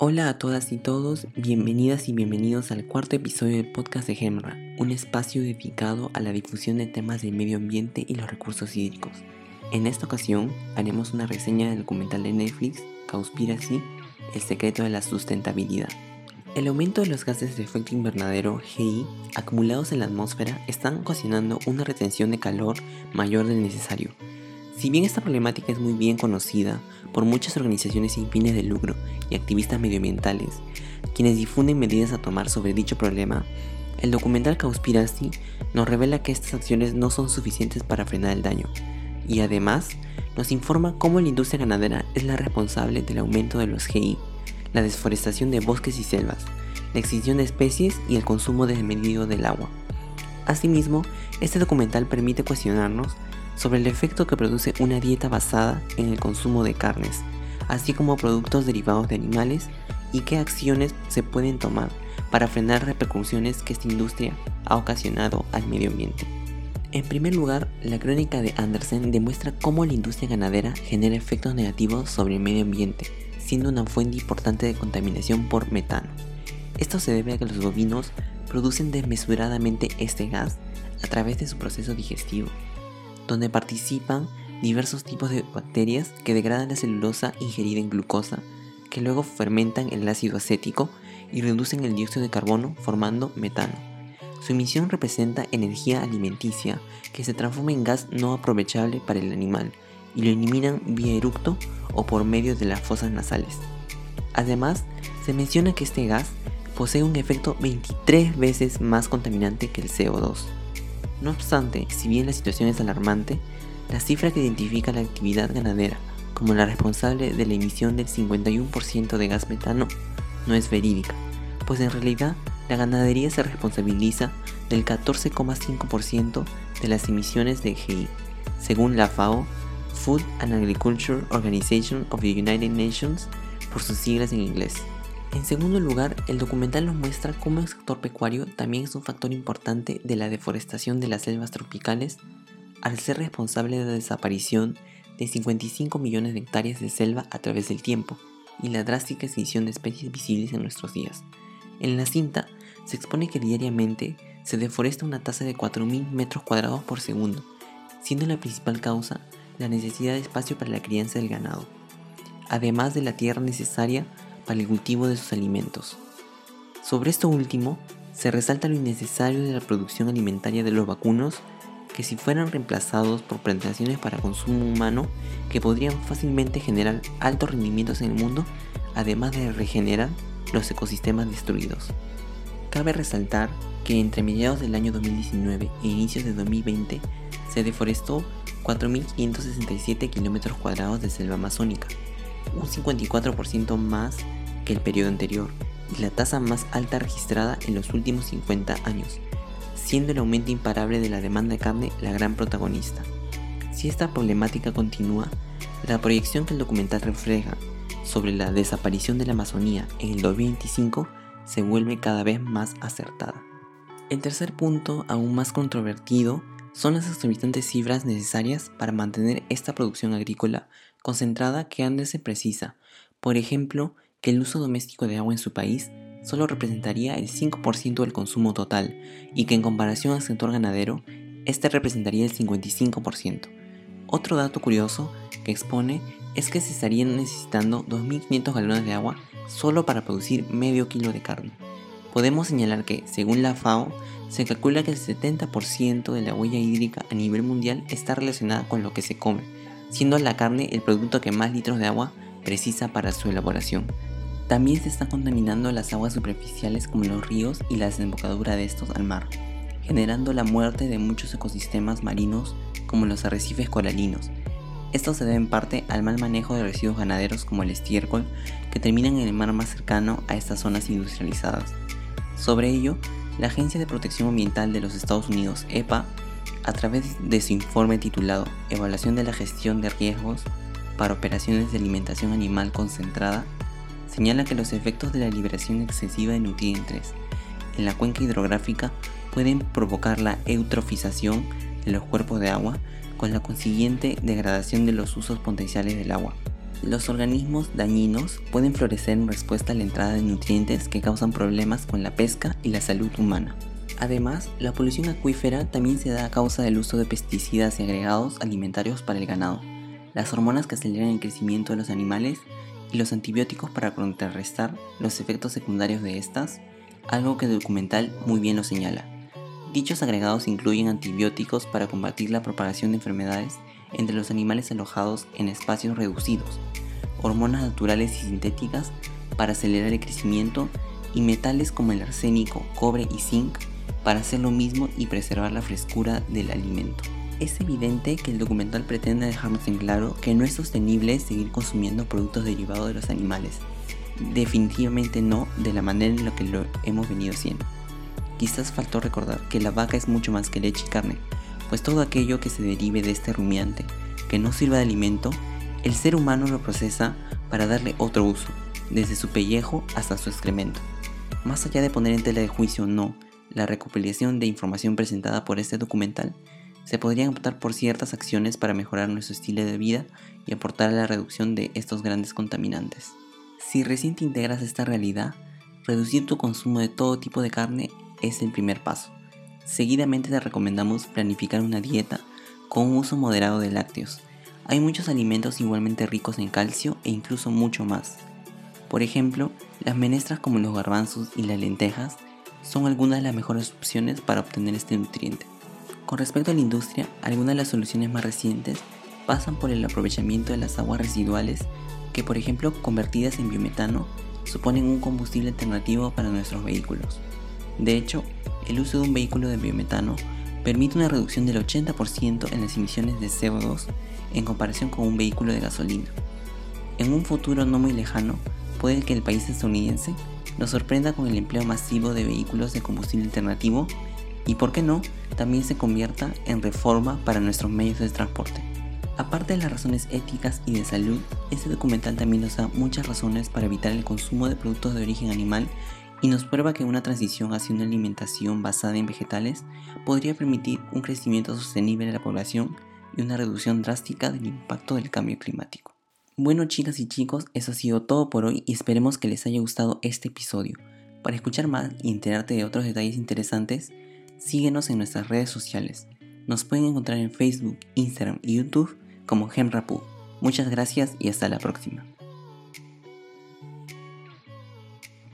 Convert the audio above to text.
Hola a todas y todos, bienvenidas y bienvenidos al cuarto episodio del podcast de Gemra, un espacio dedicado a la difusión de temas del medio ambiente y los recursos hídricos. En esta ocasión haremos una reseña del documental de Netflix, Cowspiracy, El secreto de la sustentabilidad. El aumento de los gases de efecto invernadero GI acumulados en la atmósfera están ocasionando una retención de calor mayor del necesario, si bien esta problemática es muy bien conocida por muchas organizaciones sin fines de lucro y activistas medioambientales, quienes difunden medidas a tomar sobre dicho problema, el documental Cowspiracy nos revela que estas acciones no son suficientes para frenar el daño, y además nos informa cómo la industria ganadera es la responsable del aumento de los GI, la desforestación de bosques y selvas, la extinción de especies y el consumo desmedido del agua. Asimismo, este documental permite cuestionarnos sobre el efecto que produce una dieta basada en el consumo de carnes, así como productos derivados de animales y qué acciones se pueden tomar para frenar repercusiones que esta industria ha ocasionado al medio ambiente. En primer lugar, la crónica de Andersen demuestra cómo la industria ganadera genera efectos negativos sobre el medio ambiente, siendo una fuente importante de contaminación por metano. Esto se debe a que los bovinos producen desmesuradamente este gas a través de su proceso digestivo, donde participan diversos tipos de bacterias que degradan la celulosa ingerida en glucosa, que luego fermentan el ácido acético y reducen el dióxido de carbono formando metano. Su emisión representa energía alimenticia que se transforma en gas no aprovechable para el animal y lo eliminan vía eructo o por medio de las fosas nasales. Además, se menciona que este gas posee un efecto 23 veces más contaminante que el CO2. No obstante, si bien la situación es alarmante, la cifra que identifica la actividad ganadera como la responsable de la emisión del 51% de gas metano no es verídica, pues en realidad la ganadería se responsabiliza del 14,5% de las emisiones de GI, según la FAO, Food and Agriculture Organization of the United Nations, por sus siglas en inglés. En segundo lugar, el documental nos muestra cómo el sector pecuario también es un factor importante de la deforestación de las selvas tropicales al ser responsable de la desaparición de 55 millones de hectáreas de selva a través del tiempo y la drástica extinción de especies visibles en nuestros días. En la cinta se expone que diariamente se deforesta una tasa de 4.000 metros cuadrados por segundo, siendo la principal causa la necesidad de espacio para la crianza del ganado, además de la tierra necesaria para el cultivo de sus alimentos. Sobre esto último, se resalta lo innecesario de la producción alimentaria de los vacunos que si fueran reemplazados por plantaciones para consumo humano que podrían fácilmente generar altos rendimientos en el mundo, además de regenerar los ecosistemas destruidos. Cabe resaltar que entre mediados del año 2019 e inicios de 2020 se deforestó 4.567 kilómetros cuadrados de selva amazónica, un 54% más el periodo anterior y la tasa más alta registrada en los últimos 50 años, siendo el aumento imparable de la demanda de carne la gran protagonista. Si esta problemática continúa, la proyección que el documental refleja sobre la desaparición de la Amazonía en el 2025 se vuelve cada vez más acertada. El tercer punto, aún más controvertido, son las exorbitantes cifras necesarias para mantener esta producción agrícola concentrada que antes se precisa. Por ejemplo, que el uso doméstico de agua en su país solo representaría el 5% del consumo total y que en comparación al sector ganadero, este representaría el 55%. Otro dato curioso que expone es que se estarían necesitando 2.500 galones de agua solo para producir medio kilo de carne. Podemos señalar que, según la FAO, se calcula que el 70% de la huella hídrica a nivel mundial está relacionada con lo que se come, siendo la carne el producto que más litros de agua precisa para su elaboración. También se están contaminando las aguas superficiales como los ríos y la desembocadura de estos al mar, generando la muerte de muchos ecosistemas marinos como los arrecifes coralinos. Esto se debe en parte al mal manejo de residuos ganaderos como el estiércol que terminan en el mar más cercano a estas zonas industrializadas. Sobre ello, la Agencia de Protección Ambiental de los Estados Unidos, EPA, a través de su informe titulado Evaluación de la gestión de riesgos para operaciones de alimentación animal concentrada, señala que los efectos de la liberación excesiva de nutrientes en la cuenca hidrográfica pueden provocar la eutrofización de los cuerpos de agua con la consiguiente degradación de los usos potenciales del agua, Los organismos dañinos pueden florecer en respuesta a la entrada de nutrientes que causan problemas con la pesca y la salud humana. Además, la polución acuífera también se da a causa del uso de pesticidas y agregados alimentarios para el ganado, las hormonas que aceleran el crecimiento de los animales y los antibióticos para contrarrestar los efectos secundarios de estas, algo que el documental muy bien lo señala. Dichos agregados incluyen antibióticos para combatir la propagación de enfermedades entre los animales alojados en espacios reducidos, hormonas naturales y sintéticas para acelerar el crecimiento y metales como el arsénico, cobre y zinc para hacer lo mismo y preservar la frescura del alimento. Es evidente que el documental pretende dejarnos en claro que no es sostenible seguir consumiendo productos derivados de los animales. Definitivamente no de la manera en la que lo hemos venido haciendo. Quizás faltó recordar que la vaca es mucho más que leche y carne, pues todo aquello que se derive de este rumiante, que no sirva de alimento, el ser humano lo procesa para darle otro uso, desde su pellejo hasta su excremento. Más allá de poner en tela de juicio no la recopilación de información presentada por este documental, se podrían optar por ciertas acciones para mejorar nuestro estilo de vida y aportar a la reducción de estos grandes contaminantes. Si recién te integras esta realidad, reducir tu consumo de todo tipo de carne es el primer paso. Seguidamente te recomendamos planificar una dieta con un uso moderado de lácteos. Hay muchos alimentos igualmente ricos en calcio e incluso mucho más. Por ejemplo, las menestras como los garbanzos y las lentejas son algunas de las mejores opciones para obtener este nutriente. Con respecto a la industria, algunas de las soluciones más recientes pasan por el aprovechamiento de las aguas residuales que por ejemplo convertidas en biometano suponen un combustible alternativo para nuestros vehículos. De hecho, el uso de un vehículo de biometano permite una reducción del 80% en las emisiones de CO2 en comparación con un vehículo de gasolina. En un futuro no muy lejano, puede que el país estadounidense nos sorprenda con el empleo masivo de vehículos de combustible alternativo y, por qué no, también se convierta en reforma para nuestros medios de transporte. Aparte de las razones éticas y de salud, este documental también nos da muchas razones para evitar el consumo de productos de origen animal y nos prueba que una transición hacia una alimentación basada en vegetales podría permitir un crecimiento sostenible de la población y una reducción drástica del impacto del cambio climático. Bueno chicas y chicos, eso ha sido todo por hoy y esperemos que les haya gustado este episodio. Para escuchar más y enterarte de otros detalles interesantes, síguenos en nuestras redes sociales. Nos pueden encontrar en Facebook, Instagram y YouTube como Gemrapu. Muchas gracias y hasta la próxima.